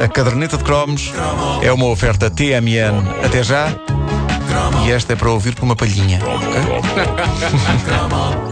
A caderneta de cromos é uma oferta TMN. Até já. E esta é para ouvir por uma palhinha. Um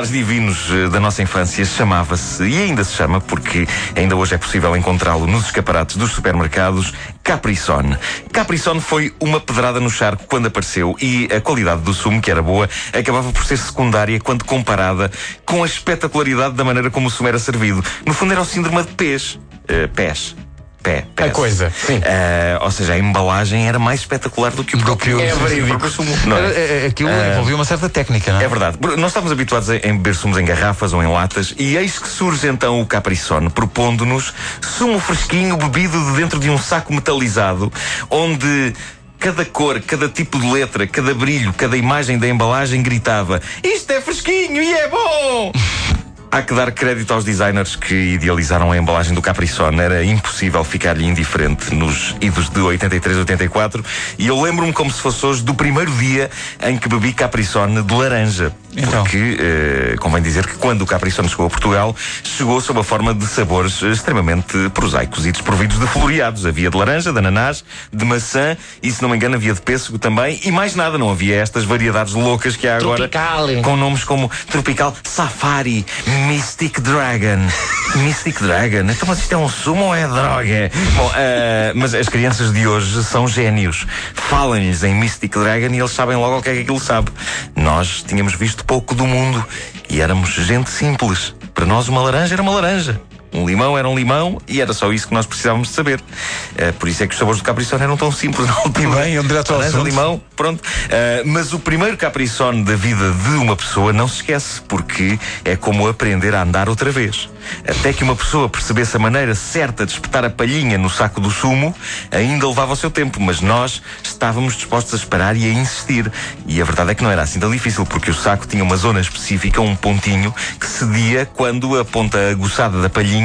dos néctares divinos eh, da nossa infância chamava-se, e ainda se chama, porque ainda hoje é possível encontrá-lo nos escaparates dos supermercados, Capricone. Capricone foi uma pedrada no charco quando apareceu e a qualidade do sumo, que era boa, acabava por ser secundária quando comparada com a espetacularidade da maneira como o sumo era servido. No fundo era o síndrome de pés. Uh, pés. Pé, pés. A coisa, sim. Eh, ou seja, a embalagem era mais espetacular do que o próprio, que o- é verídico. sumo. não é? Era- é- Aquilo envolvia uma certa técnica, não é? É verdade. Nós estávamos habituados a beber sumos em garrafas ou em latas e eis que surge então o Capricone propondo-nos sumo fresquinho bebido de dentro de um saco metalizado onde cada cor, cada tipo de letra, cada brilho, cada imagem da embalagem gritava isto é fresquinho e é bom! Há que dar crédito aos designers que idealizaram a embalagem do Capricone. Era impossível ficar-lhe indiferente nos idos de 83, 84. E eu lembro-me como se fosse hoje do primeiro dia em que bebi Capricone de laranja. Então. Porque, eh, convém dizer que quando o Capricone chegou a Portugal, chegou sob a forma de sabores extremamente prosaicos e desprovidos de floreados. Havia de laranja, de ananás, de maçã e, se não me engano, havia de pêssego também. E mais nada, não havia estas variedades loucas que há agora. Tropical. Com nomes como Tropical Safari, Mystic Dragon. Mystic Dragon? Então, mas isto é um sumo ou é droga? Bom, eh, mas as crianças de hoje são génios. Falem-lhes em Mystic Dragon e eles sabem logo o que é que aquilo sabe. Nós tínhamos visto pouco do mundo e éramos gente simples. Para nós, uma laranja era uma laranja. Um limão era um limão e era só isso que nós precisávamos de saber. Eh, por isso é que os sabores do Capricone eram tão simples na altura. E bem, iam direto ao assunto. limão, pronto. Uh, mas o primeiro capriçone da vida de uma pessoa não se esquece, porque é como aprender a andar outra vez. Até que uma pessoa percebesse a maneira certa de espetar a palhinha no saco do sumo, ainda levava o seu tempo, mas nós estávamos dispostos a esperar e a insistir. E a verdade é que não era assim tão difícil, porque o saco tinha uma zona específica, um pontinho, que cedia quando a ponta aguçada da palhinha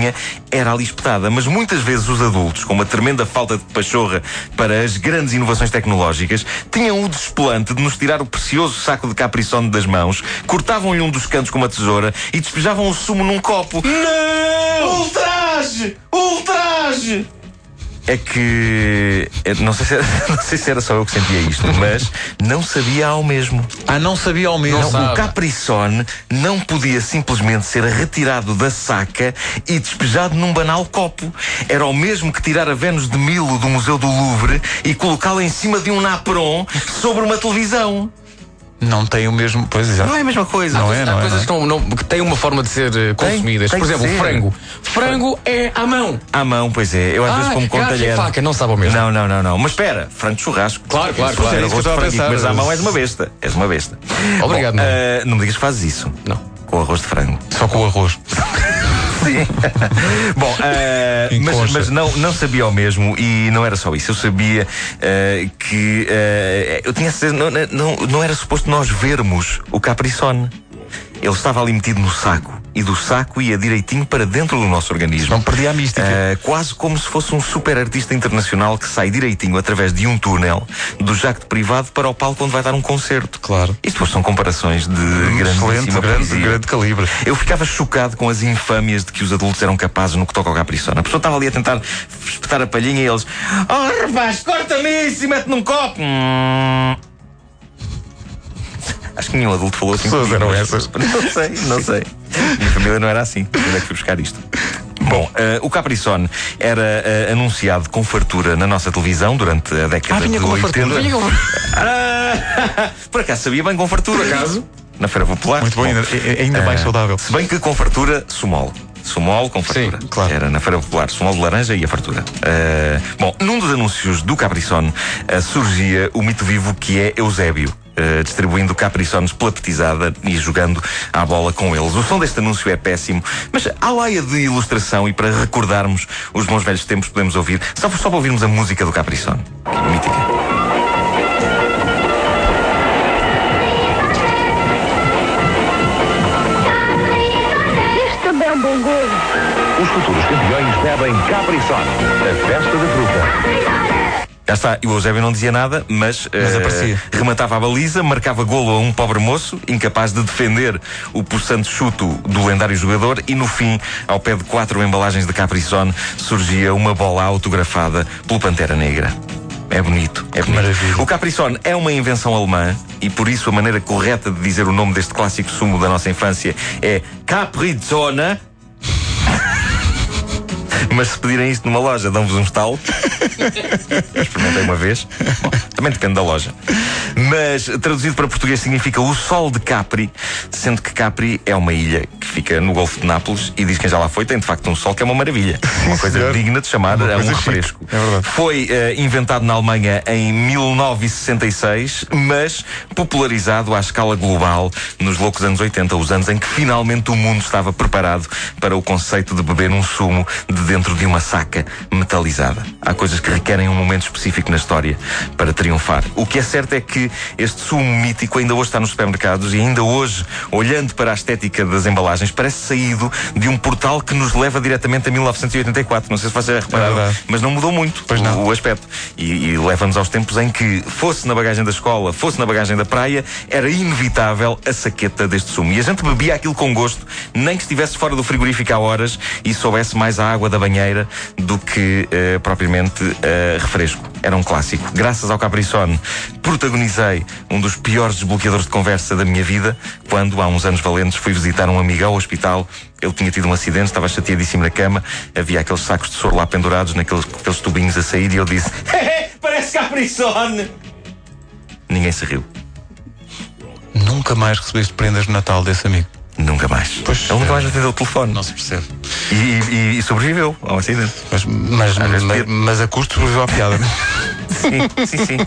era ali espetada. Mas muitas vezes os adultos, com uma tremenda falta de pachorra para as grandes inovações tecnológicas, tinham o desplante de nos tirar o precioso saco de capriçone das mãos, cortavam-lhe um dos cantos com uma tesoura e despejavam o sumo num copo. Não! Ultraje! Ultraje! É que. é, Não sei, se era, não sei se era só eu que sentia isto, mas não sabia ao mesmo. Ah, não sabia ao mesmo. Não. O Capricone não podia simplesmente ser retirado da saca e despejado num banal copo. Era o mesmo que tirar a Vênus de Milo do Museu do Louvre e colocá-la em cima de um napron sobre uma televisão. Não tem o mesmo. Pois exato. Não é a mesma coisa. Não é, Há não é. coisas não é. que, não, não- que têm uma forma de ser eh, consumidas. tem Por que exemplo, frango. Frango é à mão. À mão, pois é. Eu às Ah, vezes como com garfo e talher. faca, não sabe ao mesmo. Não, não, não, não. Mas espera, frango de churrasco. Claro, claro, Se claro. fizer É isso que eu arroz de estava a frango e pensar. comeres à mão, és uma besta. És uma besta. Obrigado, Bom, não. eh, não me digas que fazes isso. Não. Com arroz de frango. Só com o arroz. Sim. Bom, Em mas, mas não, não sabia o mesmo e não era só isso. Eu sabia eh, que. eh, eu tinha certeza. Não, não, não era suposto nós vermos o Capricone. Ele estava ali metido no saco e do saco ia direitinho para dentro do nosso organismo. Não perdia a mística. Eh, quase como se fosse um super artista internacional que sai direitinho através de um túnel do jacto privado para o palco onde vai dar um concerto. Claro. Isto são comparações de grandíssima grande, poesia. grande calibre. Eu ficava chocado com as infâmias de que os adultos eram capazes no que toca ao Capricorn. A pessoa estava ali a tentar espetar a palhinha e eles Oh rapaz, corta-me isso e mete num copo Hum. Acho que nenhum adulto falou assim Pessoas eram essas. Não sei, não sei Minha família não era assim Onde é que fui buscar isto? Bom, eh, o Capricone era eh, anunciado com fartura na nossa televisão durante a década Ah, vinha de com 80. fartura. Vinha com- Ah, por acaso sabia bem com fartura. Por acaso? Na Feira Popular. Muito bom, ainda, é- é ainda mais eh, saudável. Se bem que com fartura, sumol. Sumol com fartura. Sim, claro. Era na Feira Popular, sumol de laranja e a fartura. Eh, bom, num dos anúncios do Capricone eh, surgia o mito vivo que é Eusébio. Eh, distribuindo capriçones pela petizada e jogando à bola com eles. O som deste anúncio é péssimo, mas à laia de ilustração e para recordarmos os bons velhos tempos podemos ouvir, só, só para ouvirmos a música do Capricone. Mítica. bom gozo. Os futuros campeões bebem Capri-Sun, a festa da fruta. Já está, e o Eusébio não dizia nada, mas, eh, aparecia. rematava a baliza, marcava golo a um pobre moço, incapaz de defender o possante chuto do lendário jogador, e no fim, ao pé de quatro embalagens de Capri-Sun, surgia uma bola autografada pelo Pantera Negra. É bonito, é bonito. maravilha. O Capri-Sun é uma invenção alemã e por isso a maneira correta de dizer o nome deste clássico sumo da nossa infância é Capri-Zona. Mas se pedirem isto numa loja, dão-vos um estalo. Experimentei uma vez. Bom, também depende da loja. Mas traduzido para português significa o sol de Capri, sendo que Capri é uma ilha que fica no Golfo de Nápoles e diz quem já lá foi, tem de facto um sol que é uma maravilha. Uma coisa senhor. digna de chamar a um refresco. é verdade. Foi eh, inventado na Alemanha em 1966, mas popularizado à escala global nos loucos anos 80, os anos em que finalmente o mundo estava preparado para o conceito de beber um sumo de dentro de uma saca metalizada. Há coisas que requerem um momento específico na história para triunfar. O que é certo é que este sumo mítico ainda hoje está nos supermercados e ainda hoje, olhando para a estética das embalagens, parece saído de um portal que nos leva diretamente a 1984. Não sei se vocês repararam, verdade. mas não mudou muito Pois não. o, o aspecto. E, e leva-nos aos tempos em que, fosse na bagagem da escola, fosse na bagagem da praia, era inevitável a saqueta deste sumo. E a gente bebia aquilo com gosto, nem que estivesse fora do frigorífico há horas e soubesse mais a água da banheira do que eh, propriamente eh, refresco. Era um clássico. Graças ao Capri-Sun, protagonizei um dos piores desbloqueadores de conversa da minha vida, quando, há uns anos valentes, fui visitar um amigo ao hospital. Ele tinha tido um acidente, estava chateadíssimo na cama, havia aqueles sacos de soro lá pendurados, naqueles aqueles tubinhos a sair, e eu disse: Parece Capri-Sun! Ninguém se riu. Nunca mais recebeste prendas de Natal desse amigo. Nunca mais. Pois, Ele nunca é. mais atendeu o telefone. Não se percebe. E, e- e sobreviveu ao acidente. Mas, mas, mas, podia- mas a custo sobreviveu à piada. Sim, sim, sim.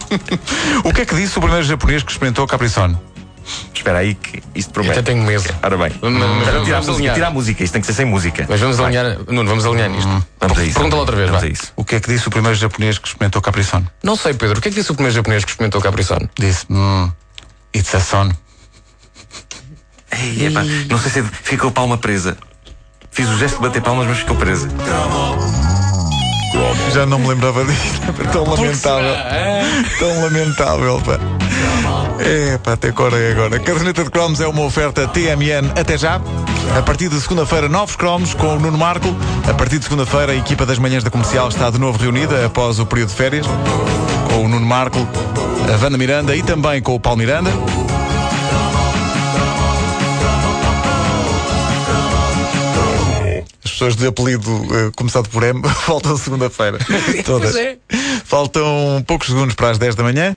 o que é que disse o primeiro japonês que experimentou a Capri-Sun? Espera aí que isto Eu promete. até tenho medo. Ora bem. Mas- mas Tira a vamos música, alinhar. tira a música, isto tem que ser sem música. Mas vamos Vai, alinhar. Nuno, vamos alinhar nisto. Vamos a isso. Pergunta lá outra vez, Vamos isso. O que é que disse o primeiro japonês que experimentou Capri-Sun? Não sei, Pedro. O que é que disse o primeiro japonês que experimentou o Capri-Sun? Disse, hum, it's a son. Ei, epá, não sei se ficou a palma presa. Fiz o gesto de bater palmas, mas ficou presa. Já não me lembrava disso. Tão lamentável. Tão lamentável, pá. É, pá, até agora é agora. A caderneta de cromos é uma oferta TMN até já. A partir de segunda-feira, novos cromos com o Nuno Marco. A partir de segunda-feira, a equipa das manhãs da comercial está de novo reunida após o período de férias. Com o Nuno Marco, a Vanda Miranda e também com o Paulo Miranda. Pessoas de apelido eh, começado por M voltam segunda-feira. Todas. é. Faltam poucos segundos para as 10 da manhã.